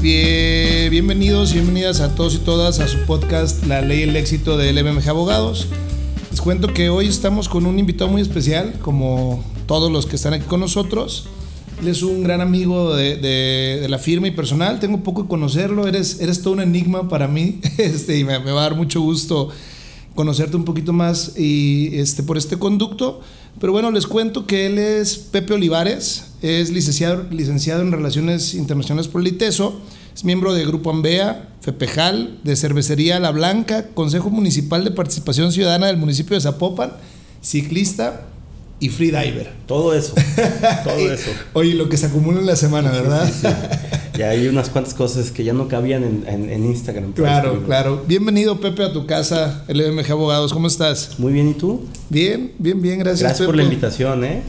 bienvenidos y bienvenidas a todos y todas a su podcast La Ley y el Éxito del MMG Abogados. Les cuento que hoy estamos con un invitado muy especial, como todos los que están aquí con nosotros. Él es un gran amigo de, la firma y personal. Tengo poco de conocerlo. Eres, eres todo un enigma para mí este, y me, me va a dar mucho gusto conocerte un poquito más y este, por este conducto. Pero bueno, les cuento que él es Pepe Olivares, es licenciado, licenciado en Relaciones Internacionales por el ITESO, es miembro de Grupo Ambea, FEPEJAL, de Cervecería La Blanca, Consejo Municipal de Participación Ciudadana del municipio de Zapopan, ciclista y freediver. Todo eso, todo eso. Oye, lo que se acumula en la semana, ¿verdad? Y hay unas cuantas cosas que ya no cabían en, en, Instagram. Claro, claro. Bienvenido, Pepe, a tu casa, LMG Abogados. ¿Cómo estás? Muy bien, ¿y tú? Bien, bien, bien, gracias. Gracias por la invitación, ¿eh?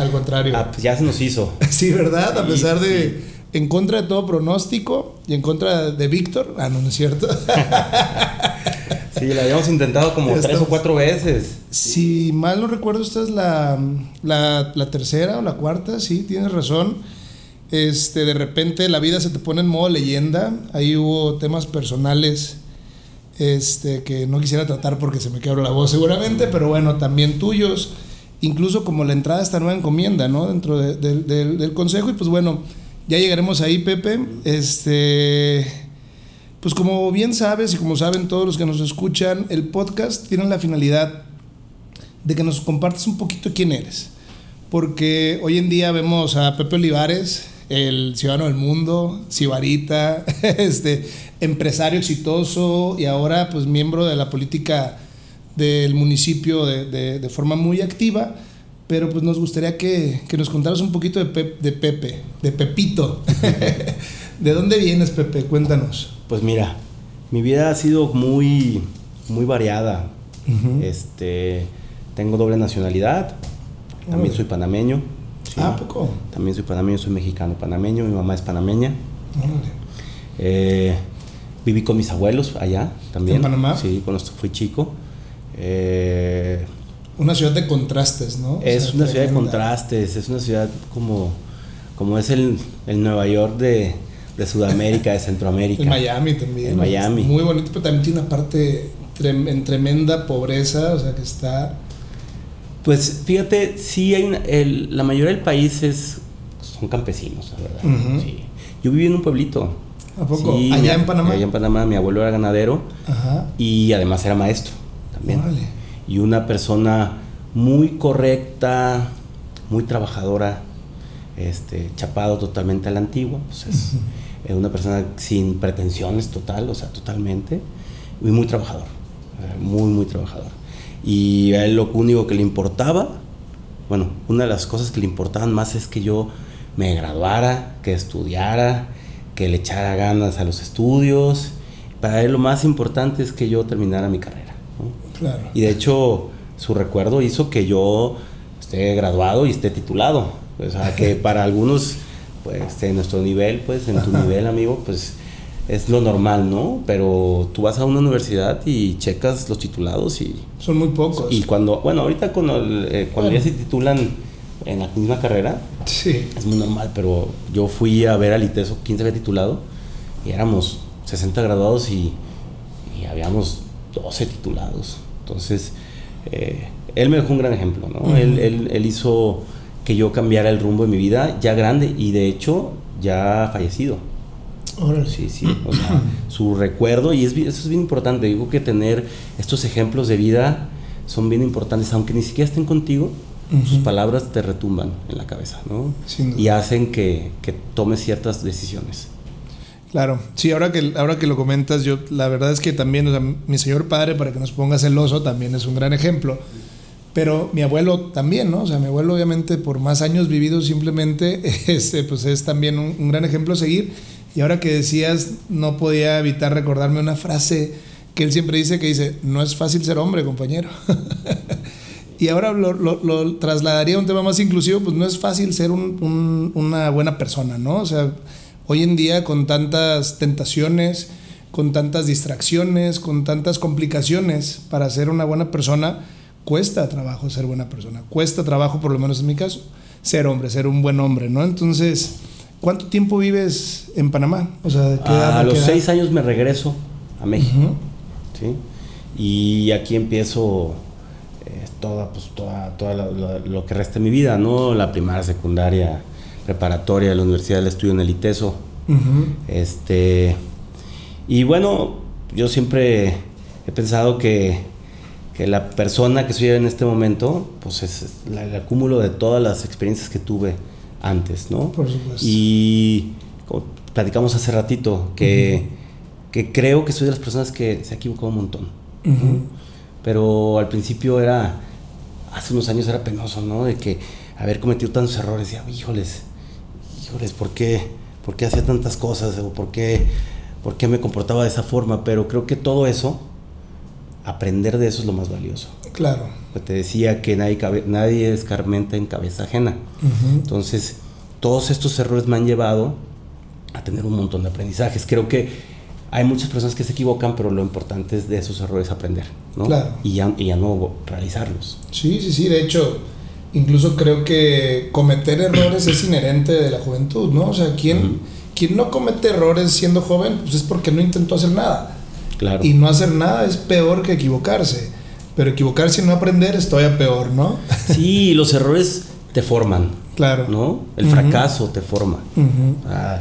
Al contrario. Ah, pues ya se nos hizo. sí, ¿verdad? A pesar de. En contra de todo pronóstico y en contra de Víctor. Ah, no, no es cierto. sí, la habíamos intentado como tres o cuatro veces. Si mal no recuerdo, esta es la, la, la tercera o la cuarta, sí, tienes razón este, de repente la vida se te pone en modo leyenda. Ahí hubo temas personales este, que no quisiera tratar porque se me quebra la voz seguramente, pero bueno, también tuyos. Incluso como la entrada a esta nueva encomienda, ¿no? Dentro del consejo. Y pues bueno, ya llegaremos ahí, Pepe. Este. Pues como bien sabes y como saben todos los que nos escuchan, el podcast tiene la finalidad de que nos compartas un poquito quién eres. Porque hoy en día vemos a Pepe Olivares, el ciudadano del mundo, Sibarita, este, empresario exitoso y ahora pues miembro de la política del municipio de, forma muy activa. Pero pues nos gustaría que, nos contaras un poquito de, de Pepe, de Pepito. ¿De dónde vienes, Pepe? Cuéntanos. Pues mira, mi vida ha sido muy, muy variada. este, tengo doble nacionalidad, también soy panameño Ah, poco? También soy panameño, soy mexicano panameño, mi mamá es panameña. Eh, viví con mis abuelos allá también. ¿En Panamá? Sí, cuando fui chico. Eh, una ciudad de contrastes, ¿no? Es una ciudad de contrastes, es una ciudad como, como es el, el Nueva York de, de Sudamérica, de Centroamérica. El Miami también. El Miami. Muy bonito, pero también tiene una parte en tremenda pobreza, o sea que está pues fíjate, sí hay el, la mayoría del país es, son campesinos, la verdad. sí. Yo viví en un pueblito. ¿A poco? ¿Allá en Panamá? Allá en Panamá, mi abuelo era ganadero Ajá. y además era maestro también. Vale. Y una persona muy correcta, muy trabajadora, este, chapado totalmente a la antigua. Pues es, una persona sin pretensiones total, o sea, totalmente, y muy trabajador, muy, muy trabajador. Y a él lo único que le importaba, bueno, una de las cosas que le importaban más es que yo me graduara, que estudiara, que le echara ganas a los estudios. Para él lo más importante es que yo terminara mi carrera. Claro. Y de hecho, su recuerdo hizo que yo esté graduado y esté titulado. O sea, que para algunos, pues, en nuestro nivel, pues, en tu nivel, amigo, pues, es lo normal, ¿no? Pero tú vas a una universidad y checas los titulados y... Son muy pocos. Y cuando, bueno, ahorita cuando, eh, cuando ya se titulan en la misma carrera, sí. es muy normal, pero yo fui a ver al ITESO, 15 había titulado, y éramos 60 graduados y, y habíamos 12 titulados. Entonces, eh, él me dejó un gran ejemplo, ¿no? él, él, él hizo que yo cambiara el rumbo de mi vida ya grande y de hecho ya fallecido. Sí, sí. O sea, su recuerdo, y es, eso es bien importante. Digo que tener estos ejemplos de vida son bien importantes, aunque ni siquiera estén contigo, sus palabras te retumban en la cabeza, ¿no? Y hacen que, que, tomes ciertas decisiones. Claro, sí, ahora que, ahora que lo comentas, yo la verdad es que también, o sea, mi señor padre, para que nos ponga celoso, también es un gran ejemplo. Pero mi abuelo también, ¿no? O sea, mi abuelo obviamente por más años vividos simplemente, este, pues es también un, un gran ejemplo a seguir y ahora que decías, no podía evitar recordarme una frase que él siempre dice que dice, no es fácil ser hombre, compañero. y ahora lo, trasladaría a un tema más inclusivo, pues no es fácil ser una buena persona, ¿no? O sea, hoy en día con tantas tentaciones, con tantas distracciones, con tantas complicaciones para ser una buena persona, cuesta trabajo ser buena persona, cuesta trabajo, por lo menos en mi caso, ser hombre, ser un buen hombre, ¿no? Entonces ¿cuánto tiempo vives en Panamá? O sea, a los seis años me regreso a México. ¿sí? Y aquí empiezo eh, toda, pues, toda, toda lo que resta de mi vida, ¿no? La primaria, secundaria, preparatoria de la Universidad del Estudio en el ITESO. Este, y bueno, yo siempre he pensado que, que, la persona que soy en este momento, pues es el acúmulo de todas las experiencias que tuve antes, ¿no? Por supuesto. Y como platicamos hace ratito, que, que creo que soy de las personas que se ha equivocado un montón. Pero al principio era, hace unos años era penoso, ¿no? De que haber cometido tantos errores, decía, híjoles, ¿por qué, por qué hacía tantas cosas? ¿O por qué, por qué me comportaba de esa forma? Pero creo que todo eso, aprender de eso es lo más valioso. Claro. Pues te decía que nadie, nadie escarmenta en cabeza ajena. Entonces, todos estos errores me han llevado a tener un montón de aprendizajes. Creo que hay muchas personas que se equivocan, pero lo importante es de esos errores aprender, ¿no? Claro. Y ya, y ya no realizarlos. Sí, sí, sí. De hecho, incluso creo que cometer errores es inherente de la juventud, ¿no? O sea, quien, quien no comete errores siendo joven, pues es porque no intentó hacer nada. Claro. Y no hacer nada es peor que equivocarse. Pero equivocarse y no aprender es todavía peor, ¿no? Sí, los errores te forman. Claro. ¿No? El fracaso te forma. Ah,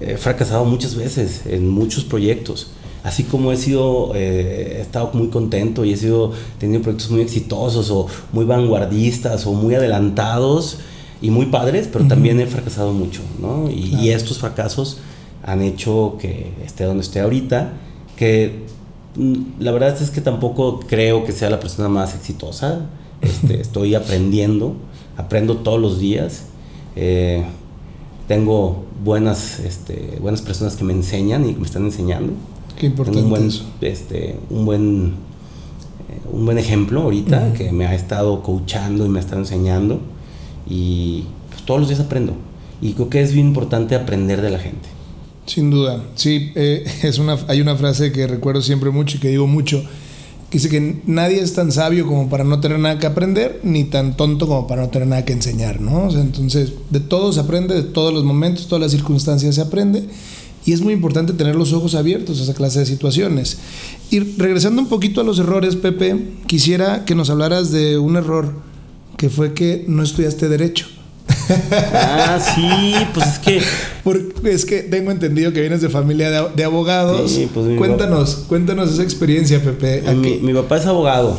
he fracasado muchas veces en muchos proyectos así como he sido, eh, he estado muy contento y he sido teniendo proyectos muy exitosos o muy vanguardistas o muy adelantados y muy padres, pero también he fracasado mucho, ¿no? Y, estos fracasos han hecho que esté donde esté ahorita, que mm, la verdad es que tampoco creo que sea la persona más exitosa, este, estoy aprendiendo, aprendo todos los días. Eh, tengo buenas, este, buenas personas que me enseñan y que me están enseñando. Qué importante un buen, Este, un buen, eh, un buen ejemplo ahorita que me ha estado coachando y me ha estado enseñando y pues, todos los días aprendo. Y creo que es bien importante aprender de la gente. Sin duda, sí, eh, es una, hay una frase que recuerdo siempre mucho y que digo mucho, que dice que nadie es tan sabio como para no tener nada que aprender, ni tan tonto como para no tener nada que enseñar, ¿no? entonces, de todo se aprende, de todos los momentos, todas las circunstancias se aprende, y es muy importante tener los ojos abiertos a esa clase de situaciones. Y regresando un poquito a los errores, Pepe, quisiera que nos hablaras de un error que fue que no estudiaste derecho. Ah, sí, pues es que... es que tengo entendido que vienes de familia de, abogados. Sí, pues cuéntanos, cuéntanos esa experiencia, Pepe. Mi, papá es abogado.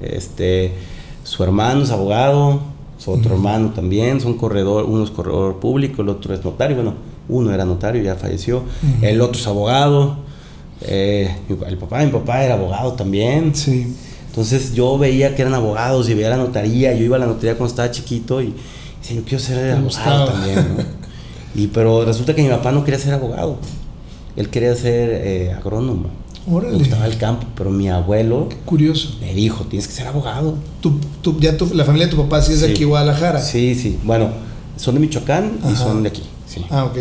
Este, su hermano es abogado, su otro hermano también, son corredor, uno es corredor público, el otro es notario. Bueno, uno era notario, ya falleció. El otro es abogado. Eh, el papá, mi papá era abogado también. Sí. Entonces yo veía que eran abogados y veía la notaría. Yo iba a la notaría cuando estaba chiquito y decía, yo quiero ser abogado también. y, pero resulta que mi papá no quería ser abogado. Él quería ser eh, agrónomo. Órale. Le gustaba el campo, pero mi abuelo curioso. me dijo, tienes que ser abogado. ¿Tú, ya la familia de tu papá sí es de aquí, Guadalajara? Sí, sí. Bueno, son de Michoacán y son de aquí. Ah, ok.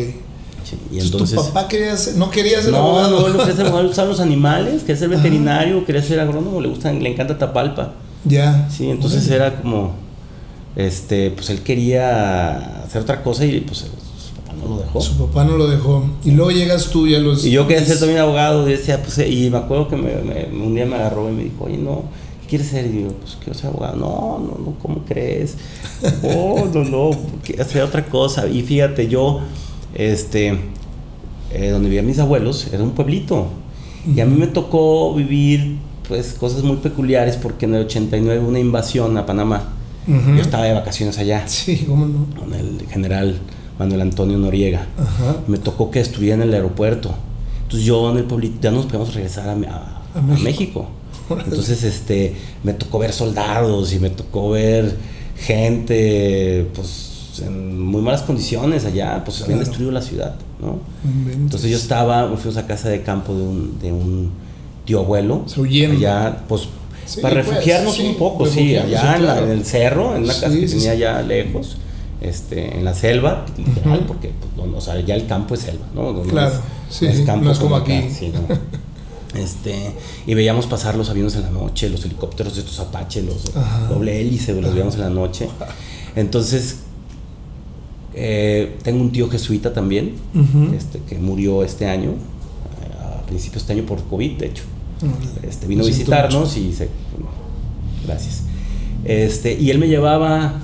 Y entonces, ¿Tu papá quería ser, no quería ser no, abogado? No, no, quería ser abogado, le los animales, quería ser veterinario, quería ser agrónomo, le gustan, le encanta Tapalpa. Ya. Sí, entonces era como, este, pues él quería hacer otra cosa y pues su papá no lo dejó. Su papá no lo dejó. Y luego llegas tú y a los... Y yo quería ser también abogado, y decía, pues, y me acuerdo que me, un día me agarró y me dijo, oye, no, ¿qué quieres ser? Y yo, pues quiero ser abogado. No, no, no, ¿cómo crees? Oh, no, no, quiero hacer otra cosa. Y fíjate, yo este, eh, donde vivían mis abuelos, era un pueblito. Y a mí me tocó vivir pues cosas muy peculiares porque en el 89 hubo una invasión a Panamá. Yo estaba de vacaciones allá. Sí, ¿cómo no? Con el general Manuel Antonio Noriega. Me tocó que estuviera en el aeropuerto. Entonces yo en el pueblito ya nos podíamos regresar a, México. Entonces este, me tocó ver soldados y me tocó ver gente, pues en muy malas condiciones allá, pues habían destruido la ciudad, ¿no? Entonces yo estaba, fuimos a casa de campo de un, de un tío abuelo, allá, pues para pues, refugiarnos un poco, sí, allá en, el cerro, en una casa que tenía allá lejos, este, en la selva, literal, porque pues, o sea, ya el campo es selva, ¿no? claro, sí, es campo no es como, aquí. Este, y veíamos pasar los aviones en la noche, los helicópteros de estos Apache, los doble hélice, los veíamos en la noche. Entonces, Eh, tengo un tío jesuita también, este, que murió este año, a principios de este año por COVID, de hecho. Este, vino a visitarnos y se... gracias. Este, y él me llevaba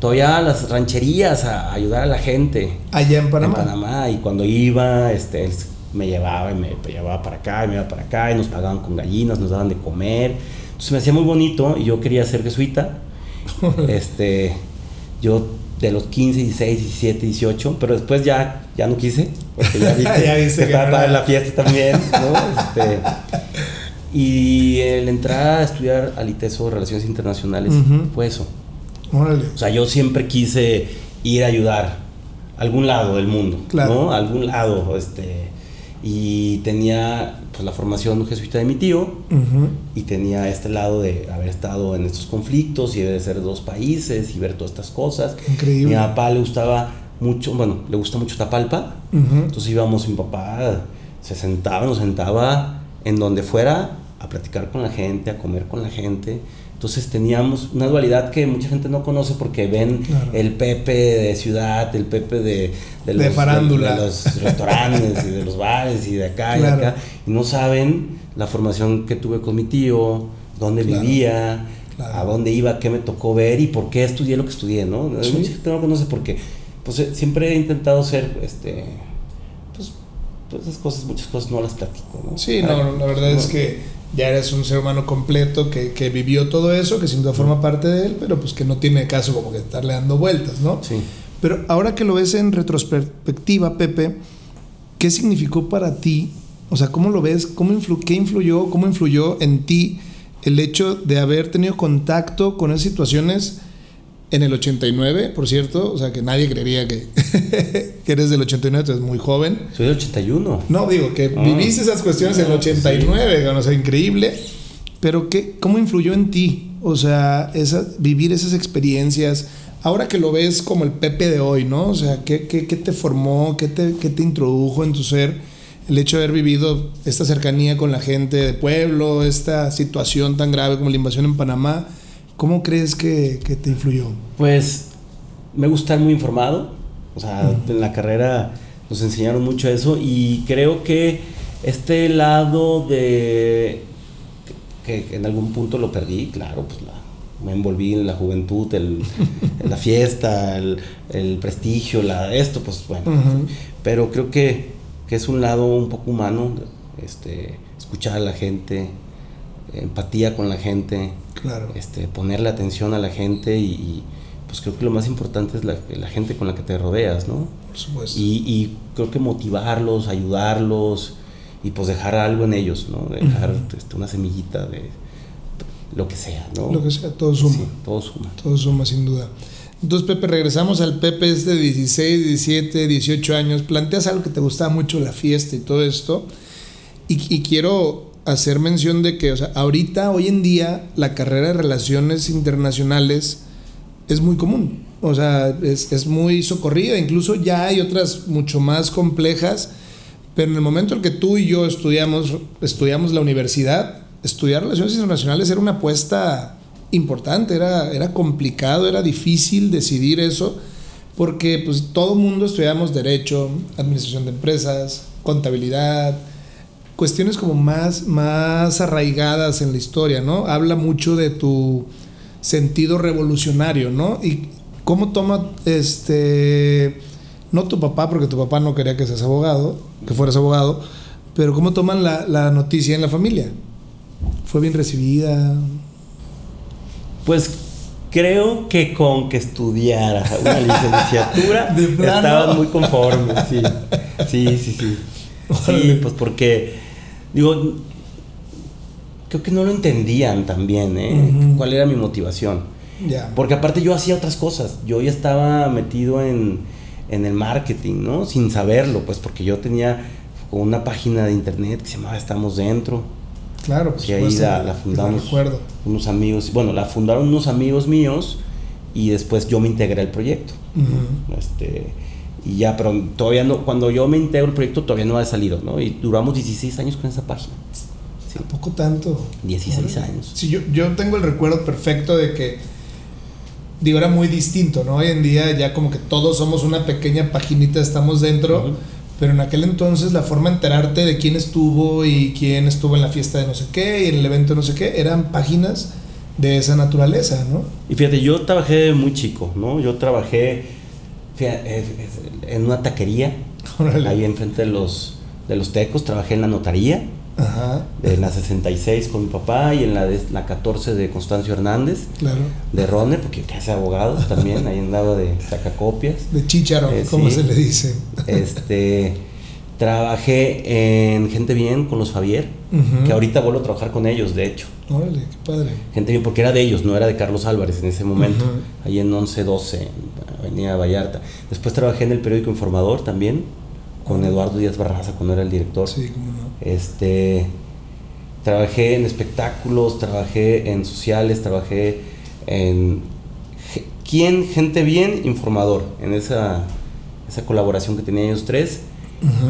todavía a las rancherías a, ayudar a la gente. Allá en Panamá. En Panamá. Y cuando iba, este, él me llevaba y me llevaba para acá y me iba para acá y nos pagaban con gallinas, nos daban de comer. Entonces me hacía muy bonito y yo quería ser jesuita. este, yo de los 15, 16, 17, 18, pero después ya, ya no quise, porque ya, ya viste que estaba para la fiesta también, ¿no? Este, y el entrar a estudiar al ITESO Relaciones Internacionales fue eso. O sea, yo siempre quise ir a ayudar a algún lado del mundo, ¿no? A algún lado, este y tenía pues la formación jesuita de mi tío y tenía este lado de haber estado en estos conflictos y de ser dos países y ver todas estas cosas. Increíble. Mi papá le gustaba mucho, bueno, le gusta mucho Tapalpa, entonces íbamos, mi papá se sentaba, nos sentaba en donde fuera a platicar con la gente, a comer con la gente entonces teníamos una dualidad que mucha gente no conoce porque ven el Pepe de ciudad, el Pepe de, de, los, farándula. De, los restaurantes y de los bares y de acá y de acá. Y no saben la formación que tuve con mi tío, dónde vivía, a dónde iba, qué me tocó ver y por qué estudié lo que estudié, ¿no? Mucha gente no conoce porque pues, eh, siempre he intentado ser, este, pues, todas esas cosas, muchas cosas no las platico, ¿no? Sí, no, la verdad es que ya eres un ser humano completo que, que, vivió todo eso, que sin duda forma parte de él, pero pues que no tiene caso como que estarle dando vueltas, ¿no? Sí. Pero ahora que lo ves en retrospectiva, Pepe, ¿qué significó para ti? O sea, ¿cómo lo ves? ¿Cómo influ ¿Qué influyó? ¿Cómo influyó en ti el hecho de haber tenido contacto con esas situaciones? En el 89, por cierto, o sea que nadie creería que, que eres del 89, eres muy joven. Soy del 81. No, digo que ah. viviste esas cuestiones en el 89, o sea, increíble. Pero ¿qué, ¿cómo influyó en ti? O sea, esa, vivir esas experiencias, ahora que lo ves como el Pepe de hoy, ¿no? O sea, ¿qué, qué, qué te formó, qué te, qué te introdujo en tu ser? El hecho de haber vivido esta cercanía con la gente de pueblo, esta situación tan grave como la invasión en Panamá ¿Cómo crees que, te influyó? Pues me gusta estar muy informado. O sea, en la carrera nos enseñaron mucho eso y creo que este lado de que, en algún punto lo perdí, claro, pues me envolví en la juventud, el, en la fiesta, el, prestigio, la, esto, pues bueno. Pero creo que, que, es un lado un poco humano, este, escuchar a la gente, empatía con la gente, claro. este, ponerle atención a la gente y, pues creo que lo más importante es la, la, gente con la que te rodeas, ¿no? Por supuesto. Y, y, creo que motivarlos, ayudarlos y pues dejar algo en ellos, ¿no? Dejar este, una semillita de lo que sea, ¿no? Lo que sea, todo suma. Sí, todo suma. Todo suma, sin duda. Entonces, Pepe, regresamos al Pepe este de 16, 17, 18 años. Planteas algo que te gustaba mucho, la fiesta y todo esto. Y, y quiero hacer mención de que, o sea, ahorita, hoy en día, la carrera de relaciones internacionales es muy común. O sea, es, es, muy socorrida. Incluso ya hay otras mucho más complejas. Pero en el momento en que tú y yo estudiamos, estudiamos la universidad, estudiar relaciones internacionales era una apuesta importante, era, era complicado, era difícil decidir eso, porque pues todo mundo estudiamos derecho, administración de empresas, contabilidad, cuestiones como más, más arraigadas en la historia, ¿no? Habla mucho de tu sentido revolucionario, ¿no? Y cómo toma este no tu papá, porque tu papá no quería que seas abogado, que fueras abogado, pero cómo toman la, la noticia en la familia. ¿Fue bien recibida? Pues creo que con que estudiara una licenciatura estaban muy conformes, sí. Sí, sí, sí. Sí, pues porque Digo, creo que no lo entendían también, ¿eh? ¿Cuál era mi motivación? Porque aparte yo hacía otras cosas. Yo ya estaba metido en, en, el marketing, ¿no? Sin saberlo, pues porque yo tenía una página de internet que se llamaba Estamos Dentro. Claro, pues. Y ahí la, fundamos unos amigos. Bueno, la fundaron unos amigos míos y después yo me integré al proyecto. Este y ya, pero todavía no, cuando yo me integro el proyecto todavía no ha salido, ¿no? Y duramos 16 años con esa página. Sí. poco tanto? 16 años. Sí, yo, yo tengo el recuerdo perfecto de que digo, era muy distinto, ¿no? Hoy en día ya como que todos somos una pequeña paginita, estamos dentro, pero en aquel entonces la forma de enterarte de quién estuvo y quién estuvo en la fiesta de no sé qué y en el evento de no sé qué, eran páginas de esa naturaleza, ¿no? Y fíjate, yo trabajé muy chico, ¿no? Yo trabajé eh, en una taquería, ahí enfrente de los, de los tecos, trabajé en la notaría Ajá. En la 66 con mi papá y en la, de, la 14 de Constancio Hernández. Claro. De Ronner, porque casi abogado también, ahí andaba de sacacopias. De chicharo, eh, como se le dice. Este, trabajé en Gente Bien con los Javier, que ahorita vuelvo a trabajar con ellos, de hecho. Órale, qué padre. Gente Bien, porque era de ellos, no era de Carlos Álvarez en ese momento, ahí en 1112, Avenida Vallarta. Después trabajé en el periódico Informador también con Eduardo Díaz Barraza cuando era el director. Sí, cómo no. Este, trabajé en espectáculos, trabajé en sociales, trabajé en quién, gente bien, informador, en esa, esa colaboración que tenían ellos tres.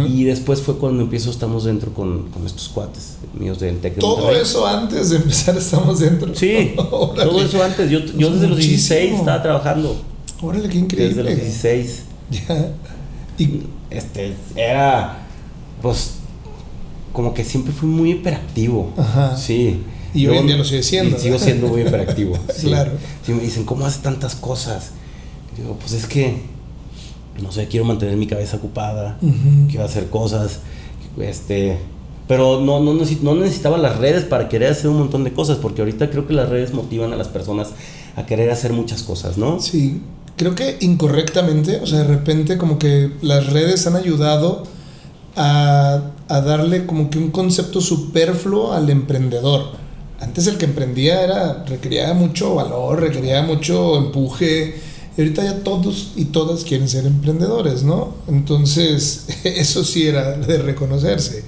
Y después fue cuando empiezo Estamos Dentro con, con estos cuates míos del TEC Todo eso antes de empezar Estamos Dentro. Sí, todo eso antes. Yo, yo desde los 16 estaba trabajando. Órale, qué increíble. Desde los 16. Ya. Y este, era, pues, como que siempre fui muy hiperactivo. Ajá. Sí. Y hoy en día lo sigue siendo. Y sigo siendo muy hiperactivo. Claro. Sí, me dicen, ¿cómo haces tantas cosas? digo, pues es que, no sé, quiero mantener mi cabeza ocupada, quiero hacer cosas, este... Pero no, no, no necesitaba las redes para querer hacer un montón de cosas, porque ahorita creo que las redes motivan a las personas a querer hacer muchas cosas, ¿no? Sí, creo que incorrectamente, o sea, de repente como que las redes han ayudado a, darle como que un concepto superfluo al emprendedor. Antes el que emprendía era, requería mucho valor, requería mucho empuje. Y ahorita ya todos y todas quieren ser emprendedores, ¿no? Entonces, eso sí era de reconocerse.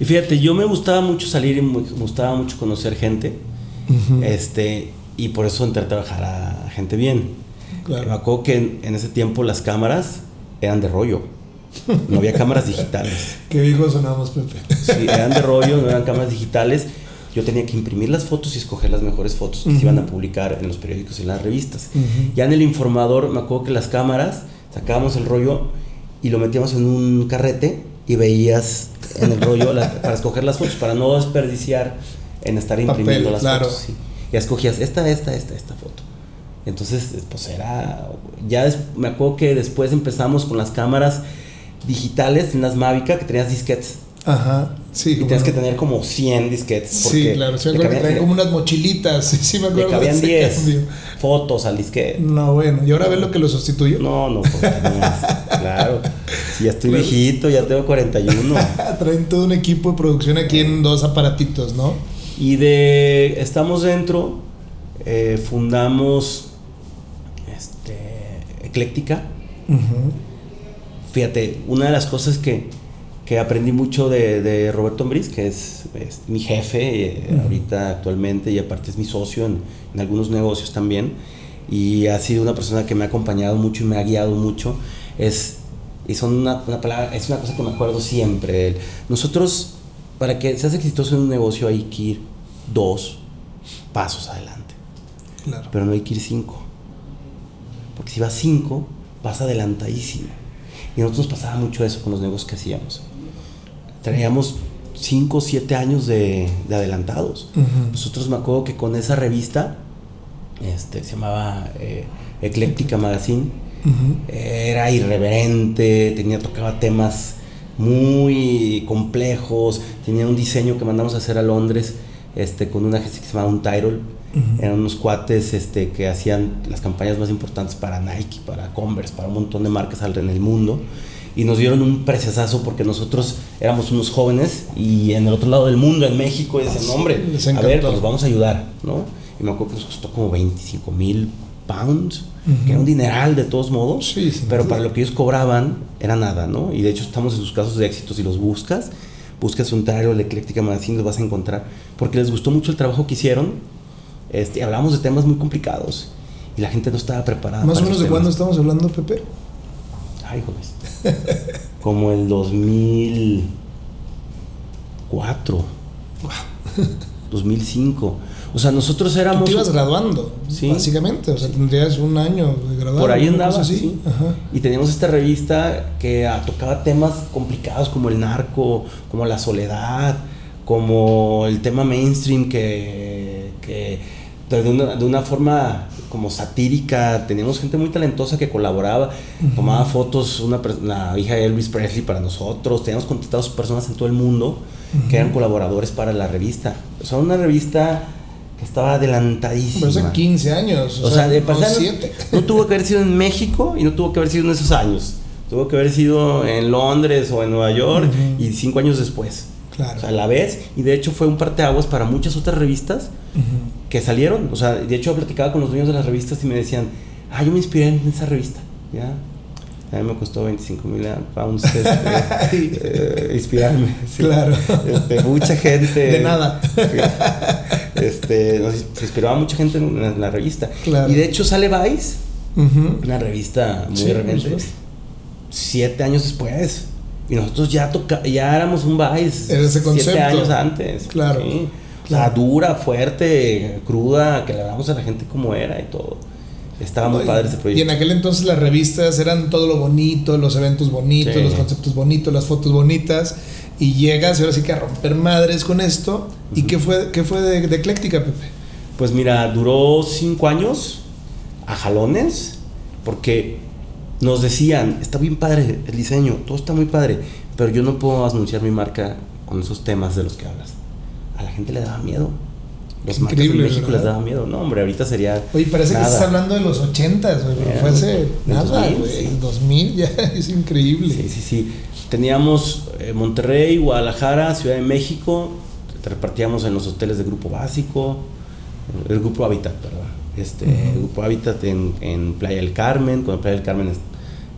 Y fíjate, yo me gustaba mucho salir y me gustaba mucho conocer gente. este, y por eso entré a trabajar a gente bien. Claro. Me acuerdo que en, ese tiempo las cámaras eran de rollo. No había cámaras digitales. Qué viejos sonamos, Pepe. Sí, eran de rollo, no eran cámaras digitales. Yo tenía que imprimir las fotos y escoger las mejores fotos que se iban a publicar en los periódicos y en las revistas. Ya en el informador, me acuerdo que las cámaras, sacábamos el rollo y lo metíamos en un carrete y veías en el rollo para escoger las fotos, para no desperdiciar en estar imprimiendo las fotos. Sí. Ya escogías esta, esta, esta, esta foto. Entonces, pues era, ya me acuerdo que después empezamos con las cámaras digitales, en las Mavica, que tenías disquetes. Ajá, sí. Y tenías que tener como 100 disquetes. Sí, claro, sí, me acuerdo que traían como unas mochilitas, sí, sí me acuerdo. Le cabían 10 fotos al disquete. No, bueno, ¿y ahora ves lo que lo sustituyó? No, no, porque claro. Si ya estoy viejito, ya tengo 41. Traen todo un equipo de producción aquí en dos aparatitos, ¿no? Y de Estamos Dentro, eh, fundamos ecléctica. Fíjate, una de las cosas que, que aprendí mucho de, Roberto Ambris, que es, mi jefe eh, ahorita actualmente y aparte es mi socio en, algunos negocios también, y ha sido una persona que me ha acompañado mucho y me ha guiado mucho, es, y son una, palabra, es una cosa que me acuerdo siempre. Nosotros, para que seas exitoso en un negocio hay que ir dos pasos adelante, claro. pero no hay que ir cinco. Porque si vas 5, vas adelantadísimo. Y a nosotros nos pasaba mucho eso con los negocios que hacíamos. Traíamos 5 o 7 años de, adelantados. Nosotros me acuerdo que con esa revista, este, se llamaba eh, Ecléctica Magazine, era irreverente, tenía, tocaba temas muy complejos, tenía un diseño que mandamos a hacer a Londres este, con una agencia que se llamaba Un Tyrol eran unos cuates este, que hacían las campañas más importantes para Nike, para Converse, para un montón de marcas en el mundo. Y nos dieron un preciazazo porque nosotros éramos unos jóvenes y en el otro lado del mundo, en México, y decían, hombre, a ver, pues vamos a ayudar, ¿no? Y me acuerdo que nos costó como 25 mil pounds, que era un dineral de todos modos, pero para lo que ellos cobraban era nada, ¿no? Y de hecho estamos en sus casos de éxito, si los buscas, buscas un tario de Ecléctica Magazine, los vas a encontrar, porque les gustó mucho el trabajo que hicieron este, hablamos de temas muy complicados y la gente no estaba preparada. ¿Más o menos de cuándo estamos hablando, Pepe? Ay, jóvenes. Como el 2004. 2005. O sea, nosotros éramos. Tú te ibas graduando, básicamente. O sea, tendrías un año de graduar. Por ahí andaba, sí. Y teníamos esta revista que ah, tocaba temas complicados como el narco, como la soledad, como el tema mainstream que, que de, una, de una forma como satírica, teníamos gente muy talentosa que colaboraba, tomaba fotos, una, la hija de Elvis Presley para nosotros, teníamos contratados personas en todo el mundo que eran colaboradores para la revista. O sea, una revista que estaba adelantadísima. Pero hace 15 años. O, sea, de pasar. No, tuvo que haber sido en México y no tuvo que haber sido en esos años. Tuvo que haber sido en Londres o en Nueva York y cinco años después. Claro. O sea, a la vez. Y de hecho fue un parteaguas para muchas otras revistas que salieron. O sea, de hecho platicaba con los dueños de las revistas y me decían, ah, yo me inspiré en esa revista. ¿Ya? A mí me costó 25 mil pounds este, eh, inspirarme. Claro. Este, mucha gente. De nada. Este, se inspiraba mucha gente en la, revista. Y de hecho sale Vice, una revista muy sí, siete años después. Y nosotros ya toca, ya éramos un Vice. Era ese concepto. Siete años antes. Claro. O sea, dura, fuerte, cruda, que le damos a la gente como era y todo. Estaba muy padre ese proyecto. Y en aquel entonces las revistas eran todo lo bonito, los eventos bonitos, los conceptos bonitos, las fotos bonitas. Y llegas y ahora sí que a romper madres con esto. ¿Y qué fue, qué fue de, de Ecléctica, Pepe? Pues mira, duró cinco años a jalones, porque nos decían, está bien padre el diseño, todo está muy padre, pero yo no puedo anunciar mi marca con esos temas de los que hablas. A la gente le daba miedo. Los marcas en México les daba miedo. No, hombre, ahorita sería. Oye, parece que estás hablando de los 80, güey. fue hace nada, güey. 2000 ya es increíble. Sí, sí, sí. Teníamos eh, Monterrey, Guadalajara, Ciudad de México. Te repartíamos en los hoteles de Grupo Básico. El Grupo Hábitat, perdón. Este, Grupo Hábitat en, en, Playa del Carmen. Cuando Playa del Carmen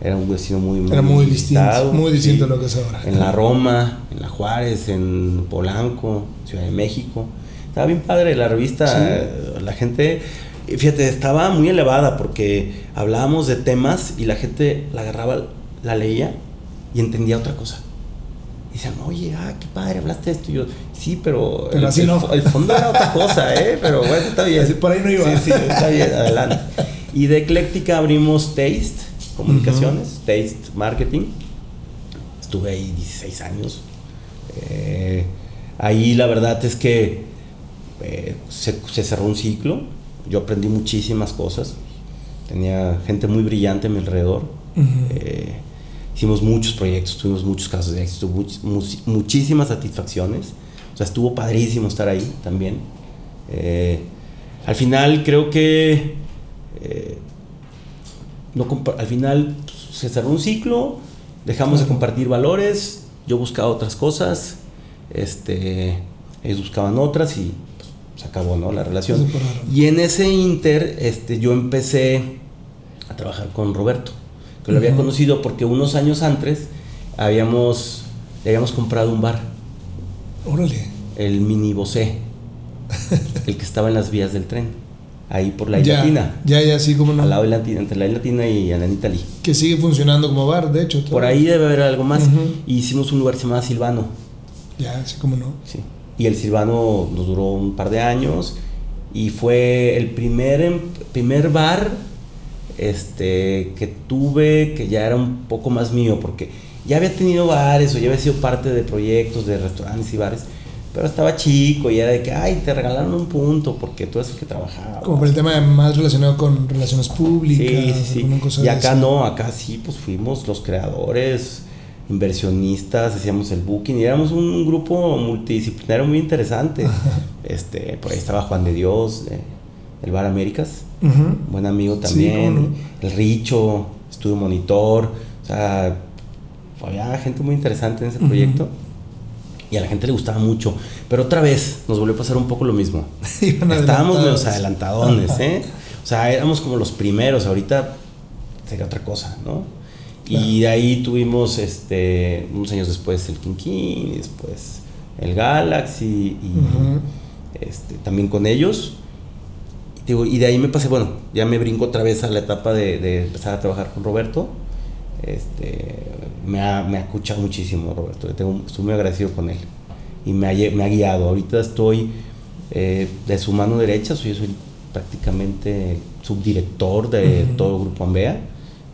era un vecino muy, muy, era muy distinto. Muy distinto a lo que es ahora. En la Roma, en la Juárez, en Polanco, Ciudad de México. Estaba bien padre la revista. La gente, fíjate, estaba muy elevada porque hablábamos de temas y la gente la agarraba, la leía y entendía otra cosa. Y decían, oye, ah, qué padre, hablaste de esto. Y yo, sí, pero, pero el, así no. el, fondo era otra cosa, ¿eh? Pero bueno, está bien. por ahí no iba. Sí, sí, está bien, adelante. Y de Ecléctica abrimos Taste Comunicaciones, Taste Marketing. Estuve ahí 16 años. Eh, ahí la verdad es que eh, se, cerró un ciclo. Yo aprendí muchísimas cosas. Tenía gente muy brillante a mi alrededor. Hicimos muchos proyectos, tuvimos muchos casos de éxito, muchísimas satisfacciones. O sea, estuvo padrísimo estar ahí también. Eh, al final creo que eh, no al final pues, se cerró un ciclo, dejamos de compartir valores, yo buscaba otras cosas, este, ellos buscaban otras y pues, se acabó ¿no? la relación. Y en ese inter este, yo empecé a trabajar con Roberto lo había conocido porque unos años antes habíamos, le habíamos comprado un bar. Órale. El Mini Bosé, el que estaba en las vías del tren, ahí por la isla Latina. Ya, ya, sí, como no. Al lado de Latina, entre la Latina y Italy. Que sigue funcionando como bar, de hecho. Por ahí debe haber algo más. Y hicimos un lugar que se llama Silvano. Ya, sí, como no. Sí. Y el Silvano nos duró un par de años y fue el primer, em, primer bar este, que tuve, que ya era un poco más mío, porque ya había tenido bares o ya había sido parte de proyectos de restaurantes y bares, pero estaba chico y era de que, ay, te regalaron un punto porque tú eres el que trabajaba. Como por el tema más relacionado con relaciones públicas. Sí, sí, sí. Y acá no, acá sí, pues fuimos los creadores, inversionistas, hacíamos el booking y éramos un grupo multidisciplinario muy interesante. Este, por ahí estaba Juan de Dios, el Bar Américas buen amigo también, el Richo, estudio monitor, o sea, había gente muy interesante en ese proyecto y a la gente le gustaba mucho. Pero otra vez nos volvió a pasar un poco lo mismo. Estábamos los adelantadones, ¿eh? O sea, éramos como los primeros, ahorita sería otra cosa, ¿no? Y de ahí tuvimos, este, unos años después el King después el Galaxy y este, también con ellos y de ahí me pasé, bueno, ya me brinco otra vez a la etapa de, empezar a trabajar con Roberto. Este, me, ha, me ha escuchado muchísimo Roberto, tengo, estoy muy agradecido con él y me ha, me ha guiado. Ahorita estoy eh, de su mano derecha, yo soy prácticamente subdirector de todo el Grupo Ambea.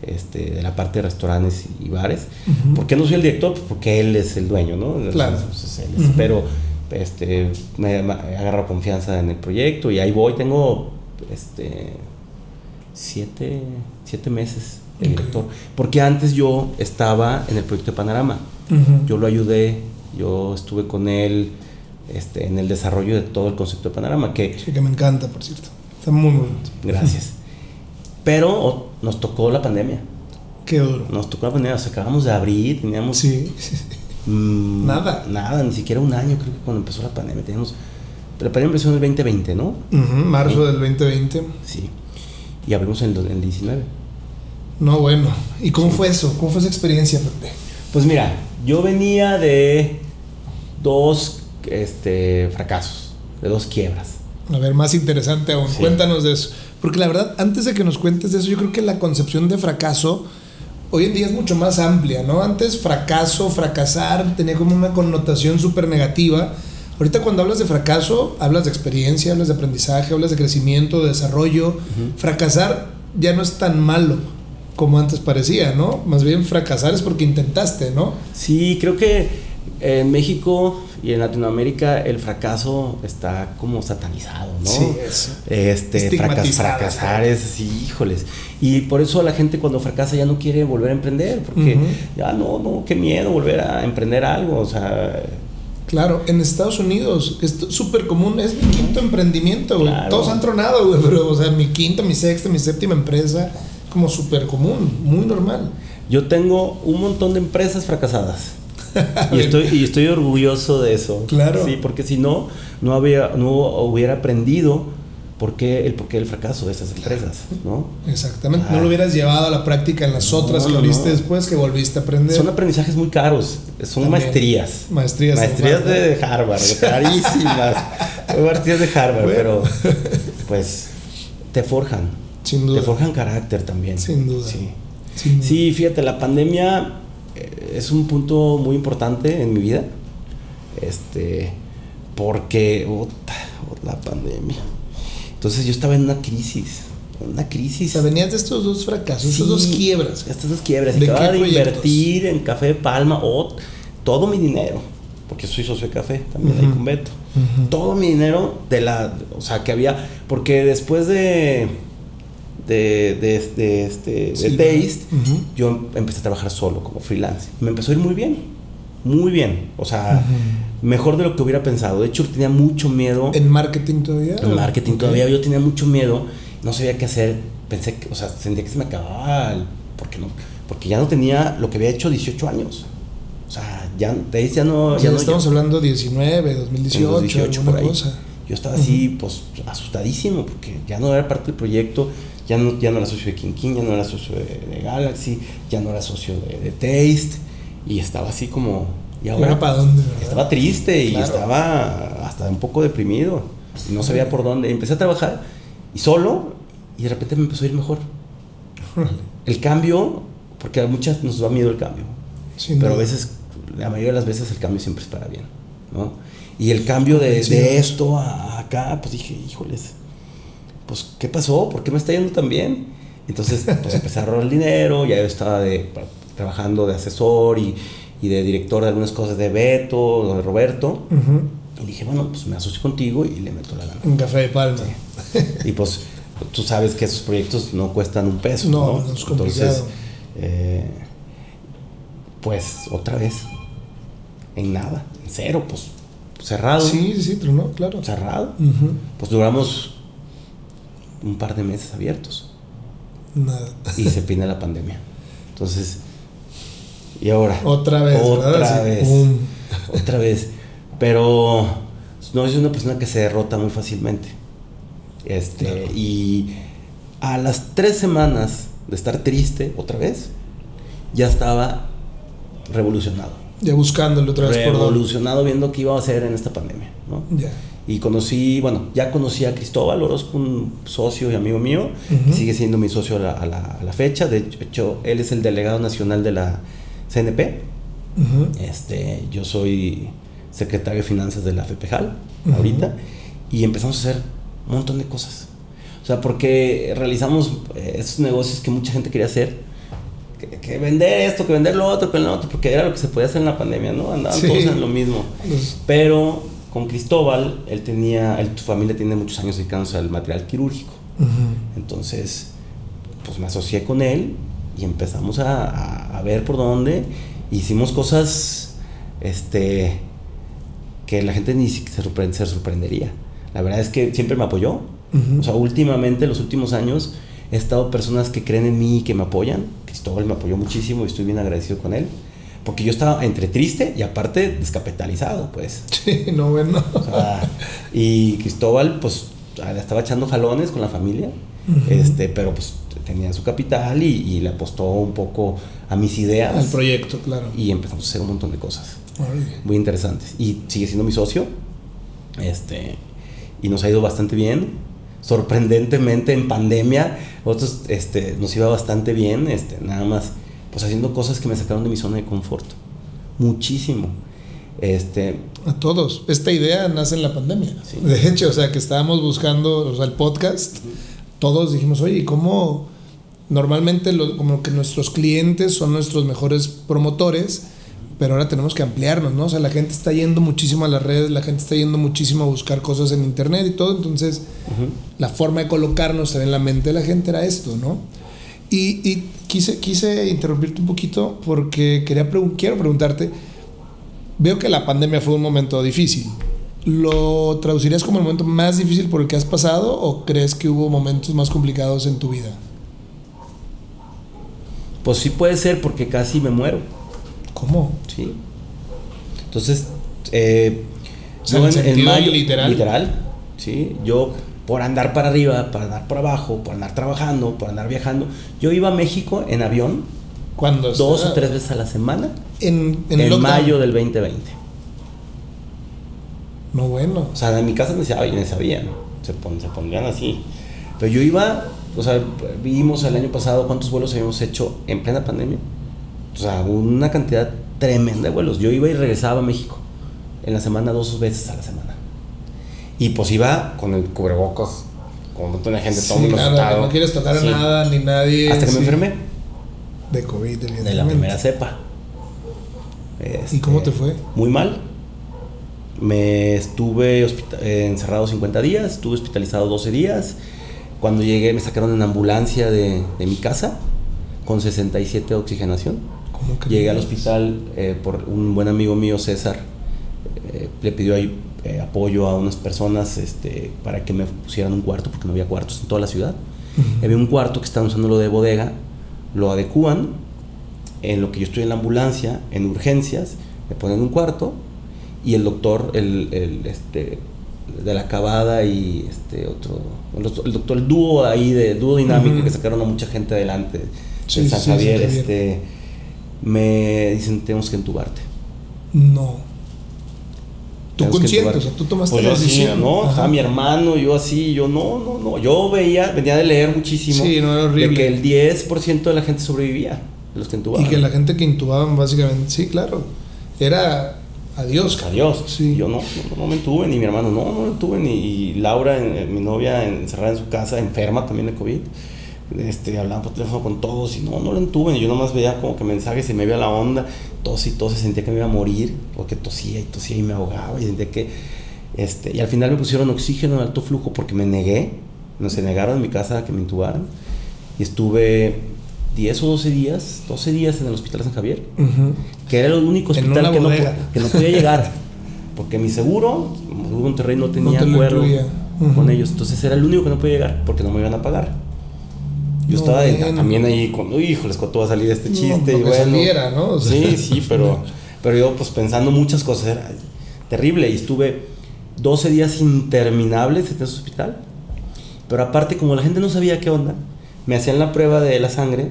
Este, de la parte de restaurantes y bares. ¿Por qué no soy el director? Pues porque él es el dueño, ¿no? Claro. Pero este, me, me agarro confianza en el proyecto y ahí voy. Tengo este, siete, siete meses de director. Porque antes yo estaba en el proyecto de Panorama. Yo lo ayudé, yo estuve con él este, en el desarrollo de todo el concepto de Panorama. Que, sí, que me encanta, por cierto. Está muy bonito. Gracias. Pero nos tocó la pandemia. Qué duro. Nos tocó la pandemia, o sea, acabamos de abrir, teníamos... Sí. Mmm, nada. Nada, ni siquiera un año creo que cuando empezó la pandemia. Teníamos... La pandemia empezó en el 2020, ¿no? Uh -huh, marzo ¿Sí? del 2020. Sí. Y abrimos en el, en el 19. No, bueno. ¿Y cómo fue eso? ¿Cómo fue esa experiencia, Pepe? Pues mira, yo venía de dos este, fracasos, de dos quiebras. A ver, más interesante aún. Sí. Cuéntanos de eso. Porque la verdad, antes de que nos cuentes de eso, yo creo que la concepción de fracaso hoy en día es mucho más amplia, ¿no? Antes fracaso, fracasar, tenía como una connotación súper negativa. Ahorita cuando hablas de fracaso, hablas de experiencia, hablas de aprendizaje, hablas de crecimiento, de desarrollo. Uh -huh. Fracasar ya no es tan malo como antes parecía, ¿no? Más bien fracasar es porque intentaste, ¿no? Sí, creo que en México y en Latinoamérica el fracaso está como satanizado, ¿no? Sí, eso. Este, fracas, fracasar es así, híjoles. Y por eso la gente cuando fracasa ya no quiere volver a emprender, porque uh -huh. ya no, no, qué miedo volver a emprender algo, o sea... Claro, en Estados Unidos es súper común, es mi quinto emprendimiento, güey. Claro. Todos han tronado, güey, pero, o sea, mi quinta, mi sexta, mi séptima empresa, como súper común, muy normal. Yo tengo un montón de empresas fracasadas. y, estoy, y estoy orgulloso de eso. Claro. Sí, porque si no, no, había, no hubiera aprendido por qué el porqué del fracaso de esas empresas, ¿no? Exactamente. Ah. No lo hubieras llevado a la práctica en las no, otras que no, abriste no. después, que volviste a aprender. Son aprendizajes muy caros. Son También. maestrías. Maestrías. Maestrías de, de Harvard, carísimas. maestrías de Harvard, bueno. pero pues te forjan. Sin duda. Te forjan carácter también. Sin duda. Sí. Sin duda. Sí, fíjate, la pandemia es un punto muy importante en mi vida. Este, porque oh, la pandemia. Entonces yo estaba en una crisis, una crisis. O sea, venías de estos dos fracasos, sí, estas dos quiebras. Estas dos quiebras. ¿De Acababa de invertir en Café de Palma o oh, todo mi dinero, porque soy socio de café también uh -huh. ahí con Beto. Uh -huh. Todo mi dinero de la, o sea, que había, porque después de de, de, de, este, sí, de Taste, uh -huh. yo empecé a trabajar solo como freelance. Me empezó a ir muy bien, muy bien. O sea, uh -huh. mejor de lo que hubiera pensado. De hecho, tenía mucho miedo. ¿En marketing todavía? En marketing okay. todavía. Yo tenía mucho miedo, no sabía qué hacer. Pensé que, o sea, sentía que se me acababa. El, porque, no, porque ya no tenía lo que había hecho 18 años. O sea, ya, Taste ya no. Ya no estamos hablando 19, 2018, 2018 por ahí. Cosa. Yo estaba así, uh -huh. pues, asustadísimo, porque ya no era parte del proyecto ya no, ya no era socio de King King, ya no era socio de, de Galaxy, ya no era socio de, de, Taste, y estaba así como... ¿Y ahora para dónde? ¿verdad? Estaba triste claro. y estaba hasta un poco deprimido, y no sabía por dónde. Empecé a trabajar y solo, y de repente me empezó a ir mejor. el cambio, porque a muchas nos da miedo el cambio, Sin pero duda. a veces, la mayoría de las veces el cambio siempre es para bien, ¿no? Y el cambio de, de esto a acá, pues dije, híjoles, pues, ¿qué pasó? ¿Por qué me está yendo tan bien? Entonces, pues empecé a ahorrar el dinero, ya yo estaba de, trabajando de asesor y, y, de director de algunas cosas de Beto, de Roberto. Uh -huh. Y dije, bueno, pues me asocio contigo y le meto la gana. Un café de palma. Sí. y pues tú sabes que esos proyectos no cuestan un peso. No, no, no es complicado. Entonces, eh, pues otra vez, en nada, en cero, pues cerrado. Sí, sí, pero no, claro. Cerrado. Uh -huh. Pues duramos un par de meses abiertos. Nada. Y se pide la pandemia. Entonces, y ahora. Otra vez. Otra ¿verdad? vez. Sí. Otra vez. Pero no es una persona que se derrota muy fácilmente. Este, claro. y a las tres semanas de estar triste otra vez, ya estaba revolucionado. Ya buscándolo otra vez Revolucionado viendo qué iba a hacer en esta pandemia, ¿no? Ya y conocí, bueno, ya conocí a Cristóbal Orozco, un socio y amigo mío, uh -huh. sigue siendo mi socio a la, a, la, a la, fecha, de hecho, él es el delegado nacional de la CNP, uh -huh. este, yo soy secretario de finanzas de la FEPEJAL uh -huh. ahorita, y empezamos a hacer un montón de cosas. O sea, porque realizamos eh, esos negocios que mucha gente quería hacer. Que, vender esto, que vender lo otro, que lo otro, porque era lo que se podía hacer en la pandemia, ¿no? Andaban todos en lo mismo. Pero con Cristóbal, él tenía, él, tu familia tiene muchos años dedicándose al material quirúrgico. Entonces, pues me asocié con él y empezamos a, a, ver por dónde. Hicimos cosas este, que la gente ni se, sorprende, se sorprendería. La verdad es que siempre me apoyó. O sea, últimamente, los últimos años, he estado personas que creen en mí y que me apoyan. Cristóbal me apoyó muchísimo y estoy bien agradecido con él. Porque yo estaba entre triste y aparte descapitalizado, pues. Sí, no, bueno. y Cristóbal, pues, estaba echando jalones con la familia, este, pero pues tenía su capital y, le apostó un poco a mis ideas. Al proyecto, claro. Y empezamos a hacer un montón de cosas muy interesantes. Y sigue siendo mi socio. Este, y nos ha ido bastante bien. Sorprendentemente en pandemia, otros este, nos iba bastante bien, este, nada más pues haciendo cosas que me sacaron de mi zona de confort. Muchísimo. Este, a todos. Esta idea nace en la pandemia. De hecho, o sea, que estábamos buscando o sea, el podcast, todos dijimos, oye, ¿cómo normalmente como que nuestros clientes son nuestros mejores promotores? Pero ahora tenemos que ampliarnos, ¿no? O sea, la gente está yendo muchísimo a las redes, la gente está yendo muchísimo a buscar cosas en internet y todo. Entonces, la forma de colocarnos en la mente de la gente era esto, ¿no? Y, quise, quise interrumpirte un poquito porque quería quiero preguntarte, veo que la pandemia fue un momento difícil. ¿Lo traducirías como el momento más difícil por el que has pasado o crees que hubo momentos más complicados en tu vida? Pues sí puede ser porque casi me muero. ¿Cómo? Sí. Entonces, eh, en, mayo, literal. Literal, sí. Yo por andar para arriba, por andar por abajo, por andar trabajando, por andar viajando. Yo iba a México en avión ¿Cuándo? dos o tres veces a la semana en, en, mayo del 2020. No bueno. O sea, en mi casa no sabían, se, se pondrían así. Pero yo iba, o sea, vimos el año pasado cuántos vuelos habíamos hecho en plena pandemia. O sea, una cantidad tremenda de vuelos. Yo iba y regresaba a México en la semana dos veces a la semana. Y pues iba con el cubrebocas, con un montón de gente, todo el mundo claro, No quieres tocar nada ni nadie. Hasta que me enfermé. De COVID, De la primera cepa. ¿Y cómo te fue? Muy mal. Me estuve encerrado 50 días, estuve hospitalizado 12 días. Cuando llegué me sacaron en ambulancia de, de mi casa con 67 de oxigenación. ¿Cómo que Llegué al hospital eh, por un buen amigo mío, César. Eh, le pidió ahí eh, apoyo a unas personas este, para que me pusieran un cuarto, porque no había cuartos en toda la ciudad. Había un cuarto que estaban usando lo de bodega, lo adecúan, en lo que yo estoy en la ambulancia, en urgencias, me ponen un cuarto y el doctor, el, el este, de la acabada y este otro, el doctor, el dúo ahí de dúo dinámico que sacaron a mucha gente adelante en San Javier, este, me dicen tenemos que entubarte. No. Tú consciente, o sea, tú tomaste pues la decisión. no, a mi hermano, yo así, yo no, no, no. Yo veía, venía de leer muchísimo. Sí, no era horrible. De que el 10% de la gente sobrevivía, los que intubaban. Y que la gente que intubaban, básicamente, sí, claro. Era adiós. Adiós. Sí. Yo no, no, me entuve, ni mi hermano, no, no me entuve, ni y Laura, mi novia, encerrada en su casa, enferma también de COVID. Este, hablaba por teléfono con todos y no, no lo entuve. Yo nomás veía como que mensajes y me veía la onda. Tos y tos, sentía que me iba a morir, porque tosía y tosía y me ahogaba, y sentía que, este, y al final me pusieron oxígeno en alto flujo porque me negué, no se negaron en mi casa a que me intubaran, y estuve 10 o 12 días, 12 días en el hospital San Javier, que era el único hospital que no, que no, podía llegar, porque mi seguro, Monterrey no tenía acuerdo con ellos, entonces era el único que no podía llegar, porque no me iban a pagar. Yo estaba también ahí con, híjoles, ¿cuándo va a salir este chiste? y bueno, saliera, ¿no? sí, sí, pero, pero yo pues pensando muchas cosas, era terrible y estuve 12 días interminables en ese hospital. Pero aparte, como la gente no sabía qué onda, me hacían la prueba de la sangre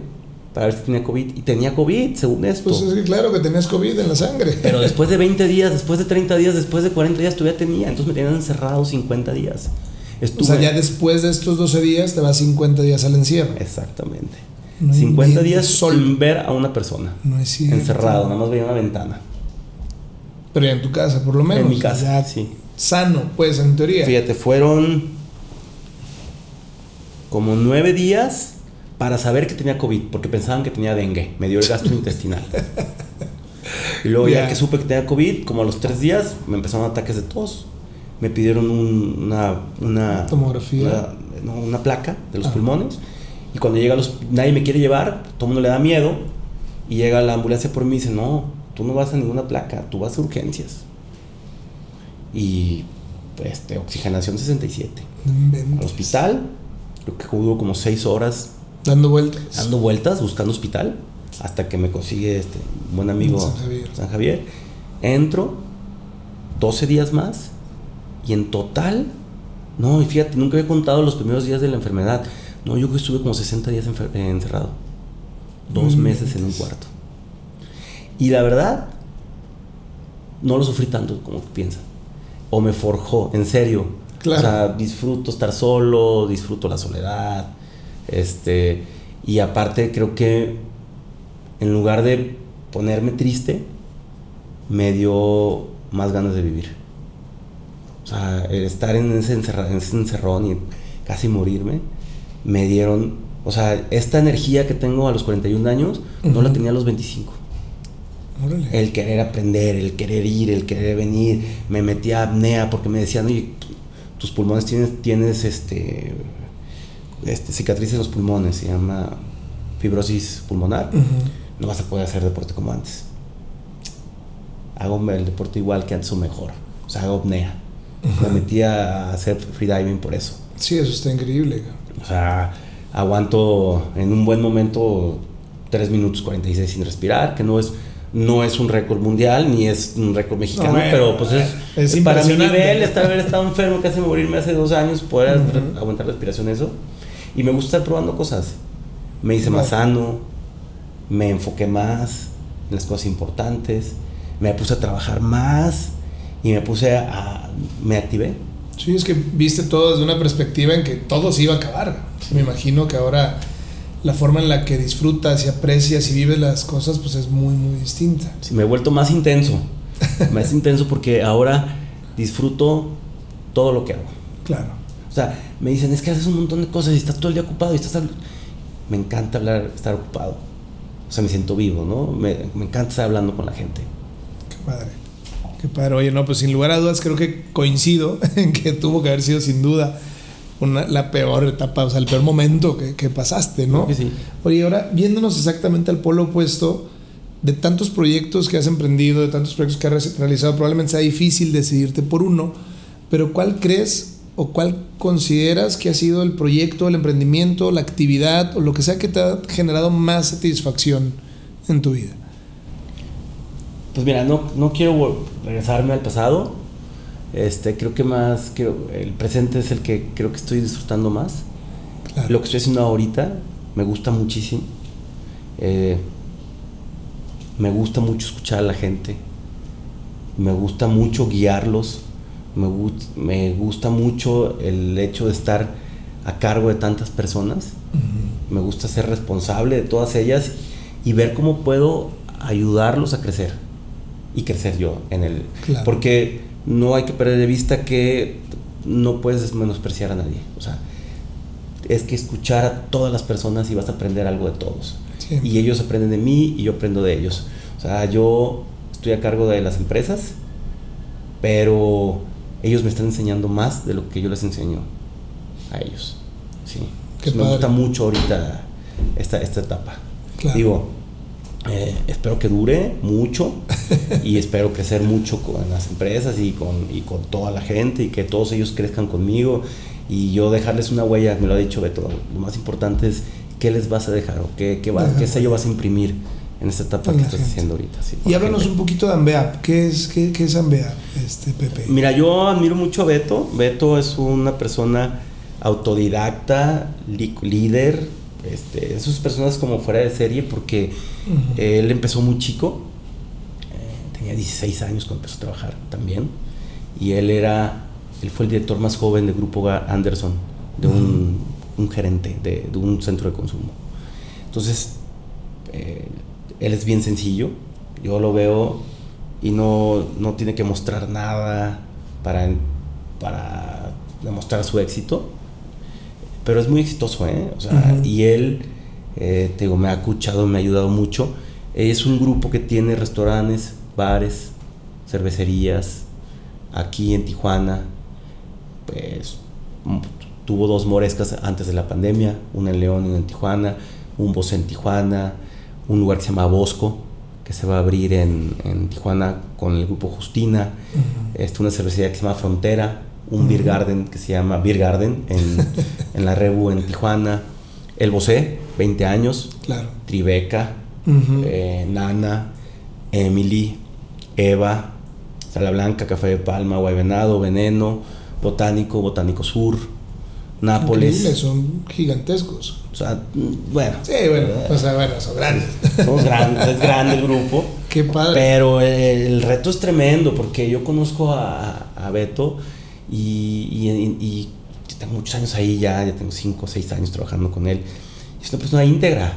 para ver si tenía COVID. Y tenía COVID, según esto. Pues sí, claro que tenías COVID en la sangre. Pero después de 20 días, después de 30 días, después de 40 días, todavía tenía. Entonces me tenían encerrado 50 días. O sea, ya después de estos 12 días te vas 50 días al encierro. Exactamente. 50 días sin ver a una persona. No es Encerrado, nada más veía una ventana. Pero ya en tu casa, por lo menos. En mi casa, sí. sano, pues, en teoría. Fíjate, fueron como nueve días para saber que tenía COVID, porque pensaban que tenía dengue. Me dio el gastrointestinal. y luego ya que supe que tenía COVID, como a los tres días me empezaron ataques de tos. Me pidieron una, una tomografía, una, placa de los ah. pulmones. Y cuando llega los, nadie me quiere llevar, todo el mundo le da miedo. Y llega la ambulancia por mí y dice, no, tú no vas a ninguna placa, tú vas a urgencias. Y de oxigenación 67. Al hospital, creo que hubo como seis horas. Dando vueltas. Dando vueltas, buscando hospital, hasta que me consigue este buen amigo San Javier. San Javier. Entro, 12 días más, y en total, no, y fíjate, nunca había contado los primeros días de la enfermedad. No, yo estuve como 60 días encerrado. Dos meses en un cuarto. Y la verdad, no lo sufrí tanto como piensa. O me forjó, en serio. O sea, disfruto estar solo, disfruto la soledad. Este, y aparte creo que en lugar de ponerme triste, me dio más ganas de vivir. O sea, el estar en ese, en ese encerrón y casi morirme, me dieron, o sea, esta energía que tengo a los 41 años, no la tenía a los 25. El querer aprender, el querer ir, el querer venir. Me metí a apnea porque me decían, oye, tus pulmones tienes, tienes este, este, cicatrices en los pulmones, se llama fibrosis pulmonar. No vas a poder hacer deporte como antes. Hago el deporte igual que antes o mejor. O sea, hago apnea. Me metí a hacer freediving por eso. Sí, eso está increíble. O sea, aguanto en un buen momento 3 minutos 46 sin respirar, que no es no es un récord mundial ni es un récord mexicano, pero pues es, para mi nivel, estar haber estado enfermo, casi morirme hace dos años, poder aguantar respiración, eso. Y me gusta estar probando cosas. Me hice más sano, me enfoqué más en las cosas importantes, me puse a trabajar más y me puse a. me activé. Sí, es que viste todo desde una perspectiva en que todo se iba a acabar. Me imagino que ahora la forma en la que disfrutas y aprecias y vives las cosas, pues es muy, muy distinta. Sí, me he vuelto más intenso. más intenso porque ahora disfruto todo lo que hago. Claro. O sea, me dicen, es que haces un montón de cosas y estás todo el día ocupado y estás... Me encanta hablar, estar ocupado. O sea, me siento vivo, ¿no? Me, me encanta estar hablando con la gente. Qué padre. Qué padre. Oye, no, pues sin lugar a dudas creo que coincido en que tuvo que haber sido sin duda la peor etapa, o sea, el peor momento que, pasaste, ¿no? Sí. Oye, ahora viéndonos exactamente al polo opuesto, de tantos proyectos que has emprendido, de tantos proyectos que has realizado, probablemente sea difícil decidirte por uno, pero ¿cuál crees o cuál consideras que ha sido el proyecto, el emprendimiento, la actividad o lo que sea que te ha generado más satisfacción en tu vida? Pues mira, no, no quiero regresarme al pasado, este, creo que más, creo, el presente es el que creo que estoy disfrutando más. Lo que estoy haciendo ahorita me gusta muchísimo. Eh, me gusta mucho escuchar a la gente. Me gusta mucho guiarlos. Me, me gusta mucho el hecho de estar a cargo de tantas personas. Me gusta ser responsable de todas ellas y ver cómo puedo ayudarlos a crecer y crecer yo en el porque no hay que perder de vista que no puedes menospreciar a nadie. O sea, es que escuchar a todas las personas y vas a aprender algo de todos. Y ellos aprenden de mí y yo aprendo de ellos. O sea, yo estoy a cargo de las empresas, pero ellos me están enseñando más de lo que yo les enseño a ellos. Sí. me gusta mucho ahorita esta, esta etapa. Digo, eh, espero que dure mucho y espero crecer mucho con las empresas y con, y con toda la gente y que todos ellos crezcan conmigo. Y yo dejarles una huella, me lo ha dicho Beto, lo más importante es qué les vas a dejar o qué, qué, va, qué sello vas a imprimir en esta etapa que estás haciendo ahorita. y háblanos un poquito de Ambea, ¿qué es, qué, qué es Ambea, este, Pepe? Mira, yo admiro mucho a Beto, Beto es una persona autodidacta, líder, este, esas personas como fuera de serie porque él empezó muy chico, eh, tenía 16 años cuando empezó a trabajar también, y él era, él fue el director más joven del grupo Anderson, de un, un gerente de, de, un centro de consumo. Entonces, eh, él es bien sencillo, yo lo veo y no, no tiene que mostrar nada, para, para demostrar su éxito. Pero es muy exitoso, ¿eh? O sea, y él, eh, te digo, me ha escuchado, me ha ayudado mucho. Es un grupo que tiene restaurantes, bares, cervecerías, aquí en Tijuana. Pues tuvo dos morescas antes de la pandemia, una en León y una en Tijuana, un voz en Tijuana, un lugar que se llama Bosco, que se va a abrir en, en Tijuana con el grupo Justina, uh una cervecería que se llama Frontera, un Beer Garden que se llama Beer Garden en, en la Rebu en Tijuana, El Bosé, 20 años, claro. Tribeca, eh, Nana, Emily, Eva, Sala Blanca, Café de Palma, Guaybenado, Veneno, Botánico, Botánico Sur, Nápoles. son gigantescos. O sea, bueno. Sí, bueno, o sea, bueno, son grandes. Somos grandes, es grande el grupo. Qué padre. Pero el reto es tremendo porque yo conozco a, a Beto y, y, tengo muchos años ahí ya, ya tengo 5 o 6 años trabajando con él. Es una persona íntegra.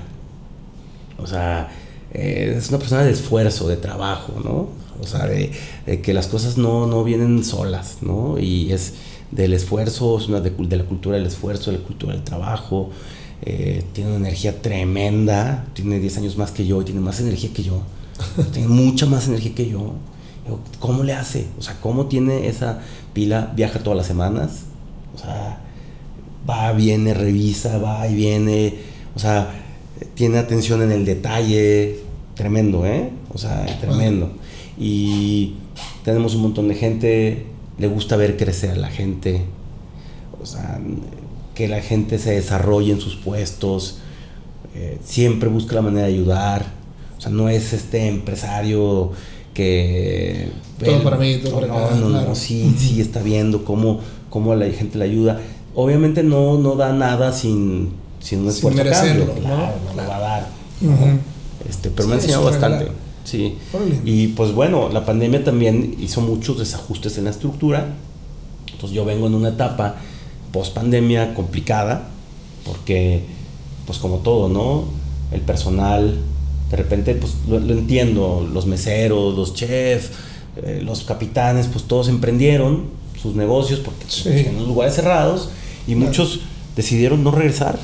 O sea, eh, es una persona de esfuerzo, de trabajo, ¿no? O sea, de, que las cosas no, no vienen solas, ¿no? Y es del esfuerzo, es una de, de la cultura del esfuerzo, de la cultura del trabajo. Eh, tiene una energía tremenda, tiene 10 años más que yo y tiene más energía que yo. tiene mucha más energía que yo. ¿Cómo le hace? O sea, ¿cómo tiene esa pila? Viaja todas las semanas. O sea, va, viene, revisa, va y viene. O sea, tiene atención en el detalle. Tremendo, ¿eh? O sea, tremendo. Y tenemos un montón de gente, le gusta ver crecer a la gente. O sea, que la gente se desarrolle en sus puestos. Eh, siempre busca la manera de ayudar. O sea, no es este empresario que... Todo para mí, todo para No, no, no, sí, sí está viendo cómo, cómo la gente le ayuda. Obviamente no, no da nada sin, sin un esfuerzo sin cambio. Claro, ¿no? lo va a dar. este, pero me ha enseñado bastante. Sí. Y pues bueno, la pandemia también hizo muchos desajustes en la estructura. Entonces yo vengo en una etapa post pandemia complicada, porque pues como todo, ¿no? El personal de repente, pues lo, entiendo, los meseros, los chefs, eh, los capitanes, pues todos emprendieron sus negocios porque pues, en los lugares cerrados y muchos decidieron no regresar.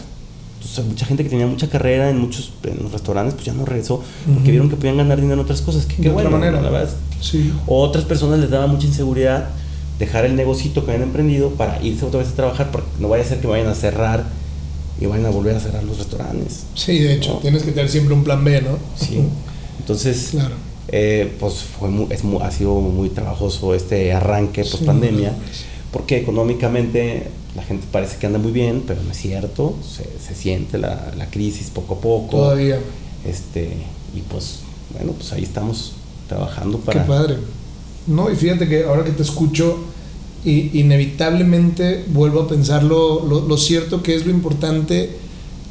Entonces, mucha gente que tenía mucha carrera en muchos en los restaurantes, pues ya no regresó porque vieron que podían ganar dinero en otras cosas. Que, qué bueno, manera. la verdad. Sí. otras personas les daba mucha inseguridad dejar el negocito que habían emprendido para irse otra vez a trabajar porque no vaya a ser que vayan a cerrar y van a volver a cerrar los restaurantes. Sí, de hecho, tienes que tener siempre un plan B, ¿no? Sí. Entonces, claro. eh, pues fue es ha sido muy trabajoso este arranque post pandemia, porque económicamente la gente parece que anda muy bien, pero no es cierto, se, se siente la, la, crisis poco a poco. Todavía. Este, y pues, bueno, pues ahí estamos trabajando para... Qué padre. No, y fíjate que ahora que te escucho, y inevitablemente vuelvo a pensar lo, lo, cierto que es lo importante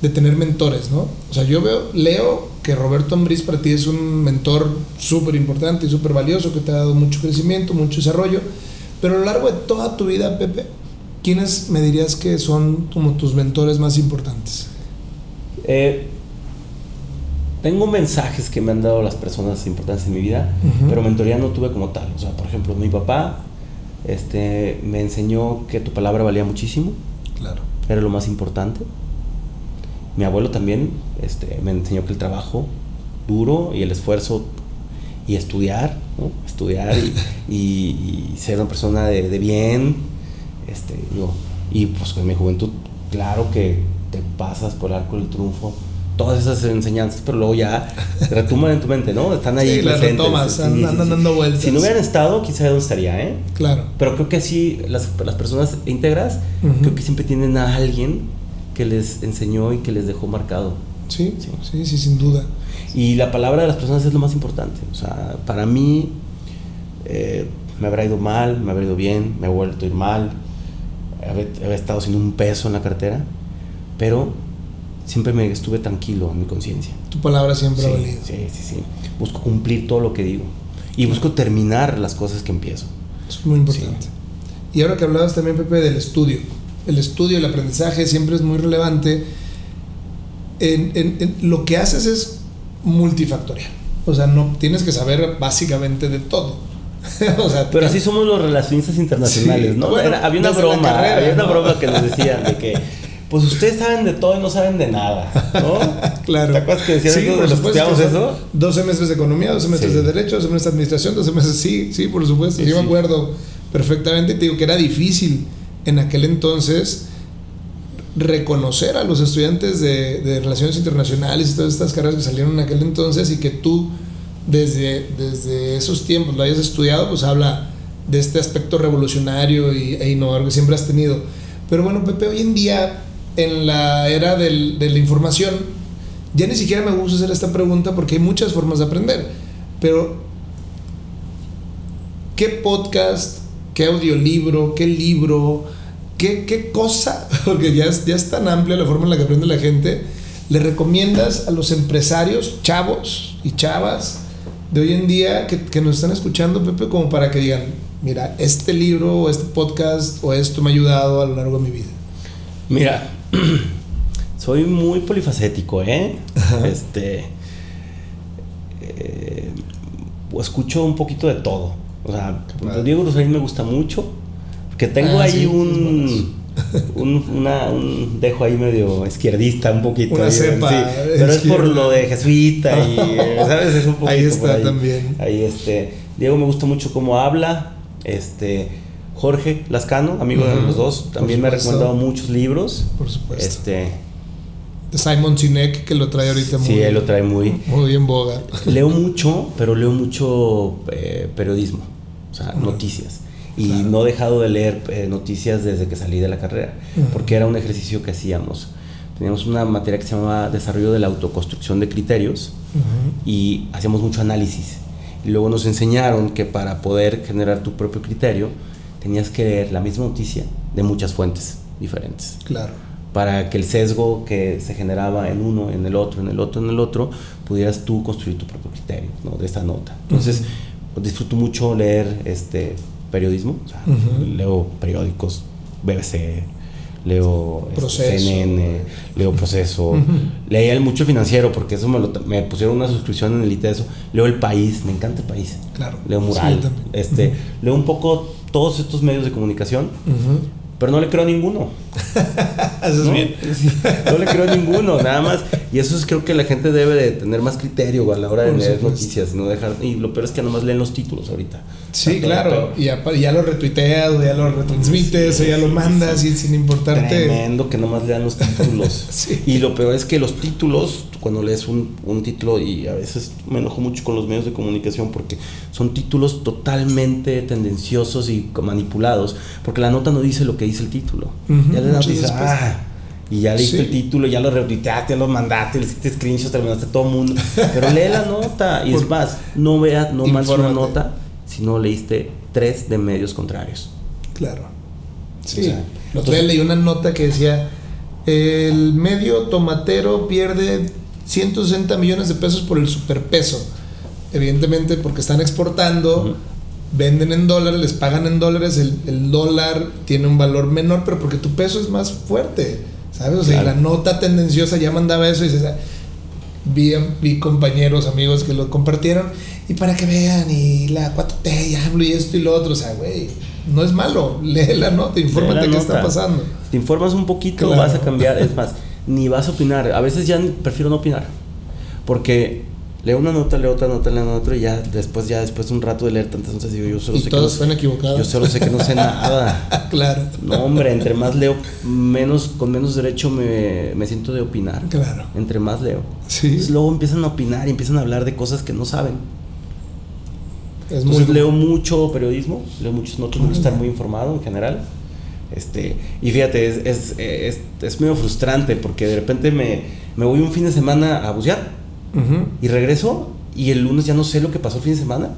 de tener mentores, ¿no? O sea, yo veo, leo que Roberto Ambriz para ti es un mentor súper importante y súper valioso, que te ha dado mucho crecimiento, mucho desarrollo, pero a lo largo de toda tu vida, Pepe, ¿quiénes me dirías que son como tus mentores más importantes? Eh, tengo mensajes que me han dado las personas importantes en mi vida, pero mentoría no tuve como tal. O sea, por ejemplo, mi papá este, me enseñó que tu palabra valía muchísimo. Claro. Era lo más importante. Mi abuelo también este, me enseñó que el trabajo duro y el esfuerzo y estudiar, ¿no? estudiar y, ser una persona de, bien. Este, yo, y pues en mi juventud, claro que te pasas por el arco del triunfo todas esas enseñanzas, pero luego ya retuman en tu mente, ¿no? Están ahí sí. Las andan dando vueltas. Si no hubieran estado, quizá dónde estaría, ¿eh? Claro. Pero creo que sí, las, las personas íntegras, creo que siempre tienen a alguien que les enseñó y que les dejó marcado. Sí, sí, sí, sí, sin duda. Y la palabra de las personas es lo más importante. O sea, para mí, eh, me habrá ido mal, me habrá ido bien, me he vuelto a ir mal, he, estado sin un peso en la cartera, pero siempre me estuve tranquilo en mi conciencia. Tu palabra siempre sí, ha valido. Sí, sí, sí. Busco cumplir todo lo que digo. Y busco terminar las cosas que empiezo. es muy importante. Y ahora que hablabas también, Pepe, del estudio. El estudio, el aprendizaje siempre es muy relevante. En, en, lo que haces es multifactorial. O sea, no tienes que saber básicamente de todo. o sea, pero así somos los relacionistas internacionales, ¿no? había una broma, había una broma que nos decían de que pues ustedes saben de todo y no saben de nada, ¿no? claro. ¿Te acuerdas que decían sí, eso de los eso? Dos semestres de economía, dos semestres de derecho, dos semestres de administración, dos semestres, sí, sí, por supuesto. Yo me acuerdo perfectamente, te digo que era difícil en aquel entonces reconocer a los estudiantes de, de, relaciones internacionales y todas estas carreras que salieron en aquel entonces y que tú desde, desde esos tiempos lo hayas estudiado, pues habla de este aspecto revolucionario y, e innovador que siempre has tenido. Pero bueno, Pepe, hoy en día en la era de la información, ya ni siquiera me gusta hacer esta pregunta porque hay muchas formas de aprender. Pero, ¿qué podcast, qué audiolibro, qué libro, qué, qué cosa, porque ya es, ya es tan amplia la forma en la que aprende la gente, le recomiendas a los empresarios, chavos y chavas de hoy en día que, que nos están escuchando, Pepe, como para que digan, mira, este libro o este podcast o esto me ha ayudado a lo largo de mi vida? Mira, soy muy polifacético, ¿eh? Este. Eh, escucho un poquito de todo. O sea, Diego Rosarín me gusta mucho. Porque tengo ah, ahí un, un, dejo ahí medio izquierdista un poquito. Una cepa pero es por lo de jesuita y, ¿sabes? Es un poquito Ahí está también. Ahí este. Diego me gusta mucho cómo habla. Este Jorge Lascano, amigo de los dos, también me ha recomendado muchos libros. Por supuesto. Este, Simon Sinek, que lo trae ahorita muy, sí, él lo trae muy, muy en boga. Leo mucho, pero leo mucho eh, periodismo, o sea, noticias. Y no he dejado de leer eh, noticias desde que salí de la carrera, porque era un ejercicio que hacíamos. Teníamos una materia que se llamaba Desarrollo de la Autoconstrucción de Criterios y hacíamos mucho análisis. Y luego nos enseñaron que para poder generar tu propio criterio, tenías que leer la misma noticia de muchas fuentes diferentes. Claro. Para que el sesgo que se generaba en uno, en el otro, en el otro, en el otro, pudieras tú construir tu propio criterio ¿no? de esta nota. Entonces, pues, disfruto mucho leer este periodismo. Leo periódicos, BBC, leo este, CNN, leo Proceso, leía mucho financiero porque eso me, lo, me pusieron una suscripción en el ITESO, leo El País, me encanta El País, claro. leo Mural, este, leo un poco todos estos medios de comunicación, pero no le creo a ninguno. eso ¿no? bien. no le creo a ninguno, nada más. Y eso es creo que la gente debe de tener más criterio a la hora de leer noticias, no dejar y lo peor es que nomás leen los títulos ahorita. Sí, claro, y ya, ya, lo retuiteas, o ya lo retransmites, o ya lo mandas y sin importarte. Tremendo que nomás lean los títulos. Y lo peor es que los títulos, cuando lees un, un título, y a veces me enojo mucho con los medios de comunicación porque son títulos totalmente tendenciosos y manipulados, porque la nota no dice lo que dice el título. ya le das, ah, y ya leíste el título, ya lo retuiteaste, ya lo mandaste, le hiciste screenshots, terminaste todo el mundo. Pero lee la nota. Y es más, no veas no más una nota si no leíste tres de medios contrarios. Claro. Sí. O sea, leí una nota que decía, el medio tomatero pierde 160 millones de pesos por el superpeso. Evidentemente porque están exportando, venden en dólares, les pagan en dólares, el, el, dólar tiene un valor menor, pero porque tu peso es más fuerte. ¿Sabes? O sea, la nota tendenciosa ya mandaba eso y dices, vi, vi compañeros, amigos que lo compartieron y para que vean y la 4T y hablo y esto y lo otro, o sea, güey, no es malo, lee la nota, infórmate qué está pasando. Te informas un poquito, vas a cambiar, es más, ni vas a opinar, a veces ya prefiero no opinar, porque leo una nota, leo otra nota, leo otra y ya después, ya después de un rato de leer tantas notas digo, yo solo sé que no, equivocados. Yo solo sé que no sé nada. claro. No, hombre, entre más leo, menos, con menos derecho me, me siento de opinar. Claro. Entre más leo. Sí. Entonces, luego empiezan a opinar y empiezan a hablar de cosas que no saben. Es Entonces leo mucho periodismo, leo muchas notas, me gusta estar muy informado en general. Este, y fíjate, es, es, es, es medio frustrante porque de repente me, me voy un fin de semana a bucear y regreso y el lunes ya no sé lo que pasó el fin de semana.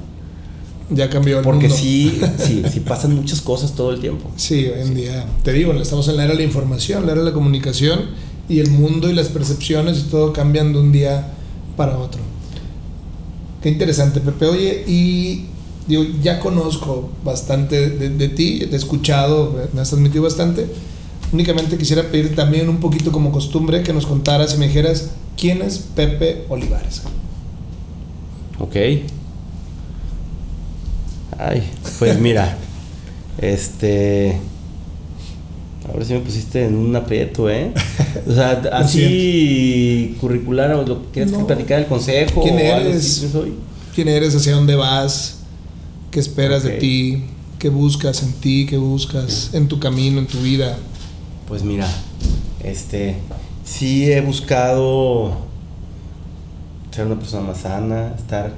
Ya cambió el Porque mundo. sí, sí, sí pasan muchas cosas todo el tiempo. Sí, hoy en día, te digo, estamos en la era de la información, la era de la comunicación y el mundo y las percepciones y todo cambian de un día para otro. Qué interesante, Pepe. Oye, y digo, ya conozco bastante de, de ti, te he escuchado, me has transmitido bastante. Únicamente quisiera pedir también un poquito como costumbre que nos contaras y me dijeras quién es Pepe Olivares. Ok. Ay, pues mira, este... Ahora sí me pusiste en un aprieto, ¿eh? O sea, así curricular, o lo que quieres platicar el consejo. ¿Quién eres? ¿Quién eres? ¿Hacia dónde vas? ¿Qué esperas de ti? ¿Qué buscas en ti? ¿Qué buscas en tu camino, en tu vida? Pues mira, este, sí he buscado ser una persona más sana, estar,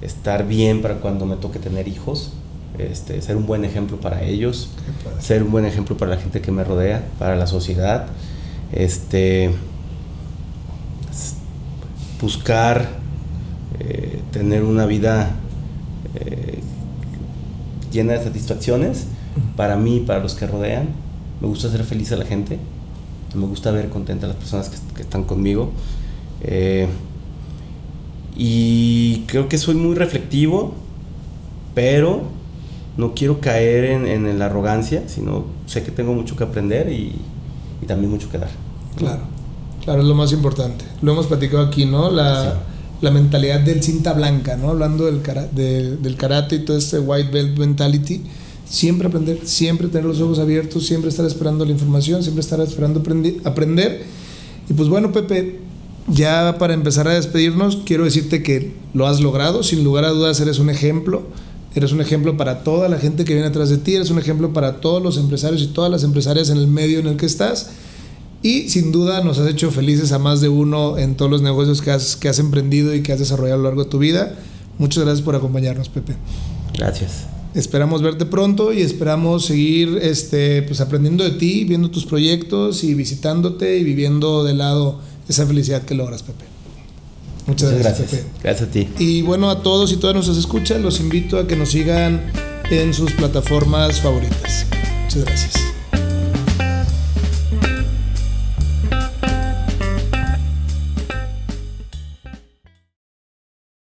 estar bien para cuando me toque tener hijos, este, ser un buen ejemplo para ellos, ser un buen ejemplo para la gente que me rodea, para la sociedad, este, buscar eh, tener una vida eh, llena de satisfacciones para mí y para los que rodean. Me gusta ser feliz a la gente, me gusta ver contenta a las personas que, están conmigo. Eh, y creo que soy muy reflectivo, pero no quiero caer en, la arrogancia, sino sé que tengo mucho que aprender y, también mucho que dar. Claro, claro, es lo más importante. Lo hemos platicado aquí, ¿no? La, la mentalidad del cinta blanca, ¿no? Hablando del, del karate y todo este white belt mentality. Siempre aprender, siempre tener los ojos abiertos, siempre estar esperando la información, siempre estar esperando aprender. Y pues bueno, Pepe, ya para empezar a despedirnos, quiero decirte que lo has logrado, sin lugar a dudas eres un ejemplo Eres un ejemplo para toda la gente que viene atrás de ti, eres un ejemplo para todos los empresarios y todas las empresarias en el medio en el que estás. Y sin duda nos has hecho felices a más de uno en todos los negocios que has, que has emprendido y que has desarrollado a lo largo de tu vida. Muchas gracias por acompañarnos, Pepe. Gracias. Esperamos verte pronto y esperamos seguir este, pues, aprendiendo de ti, viendo tus proyectos y visitándote y viviendo de lado esa felicidad que logras, Pepe. Muchas, gracias. Gracias a ti. Y bueno, a todos y todas nuestras escuchas, los invito a que nos sigan en sus plataformas favoritas. Muchas gracias.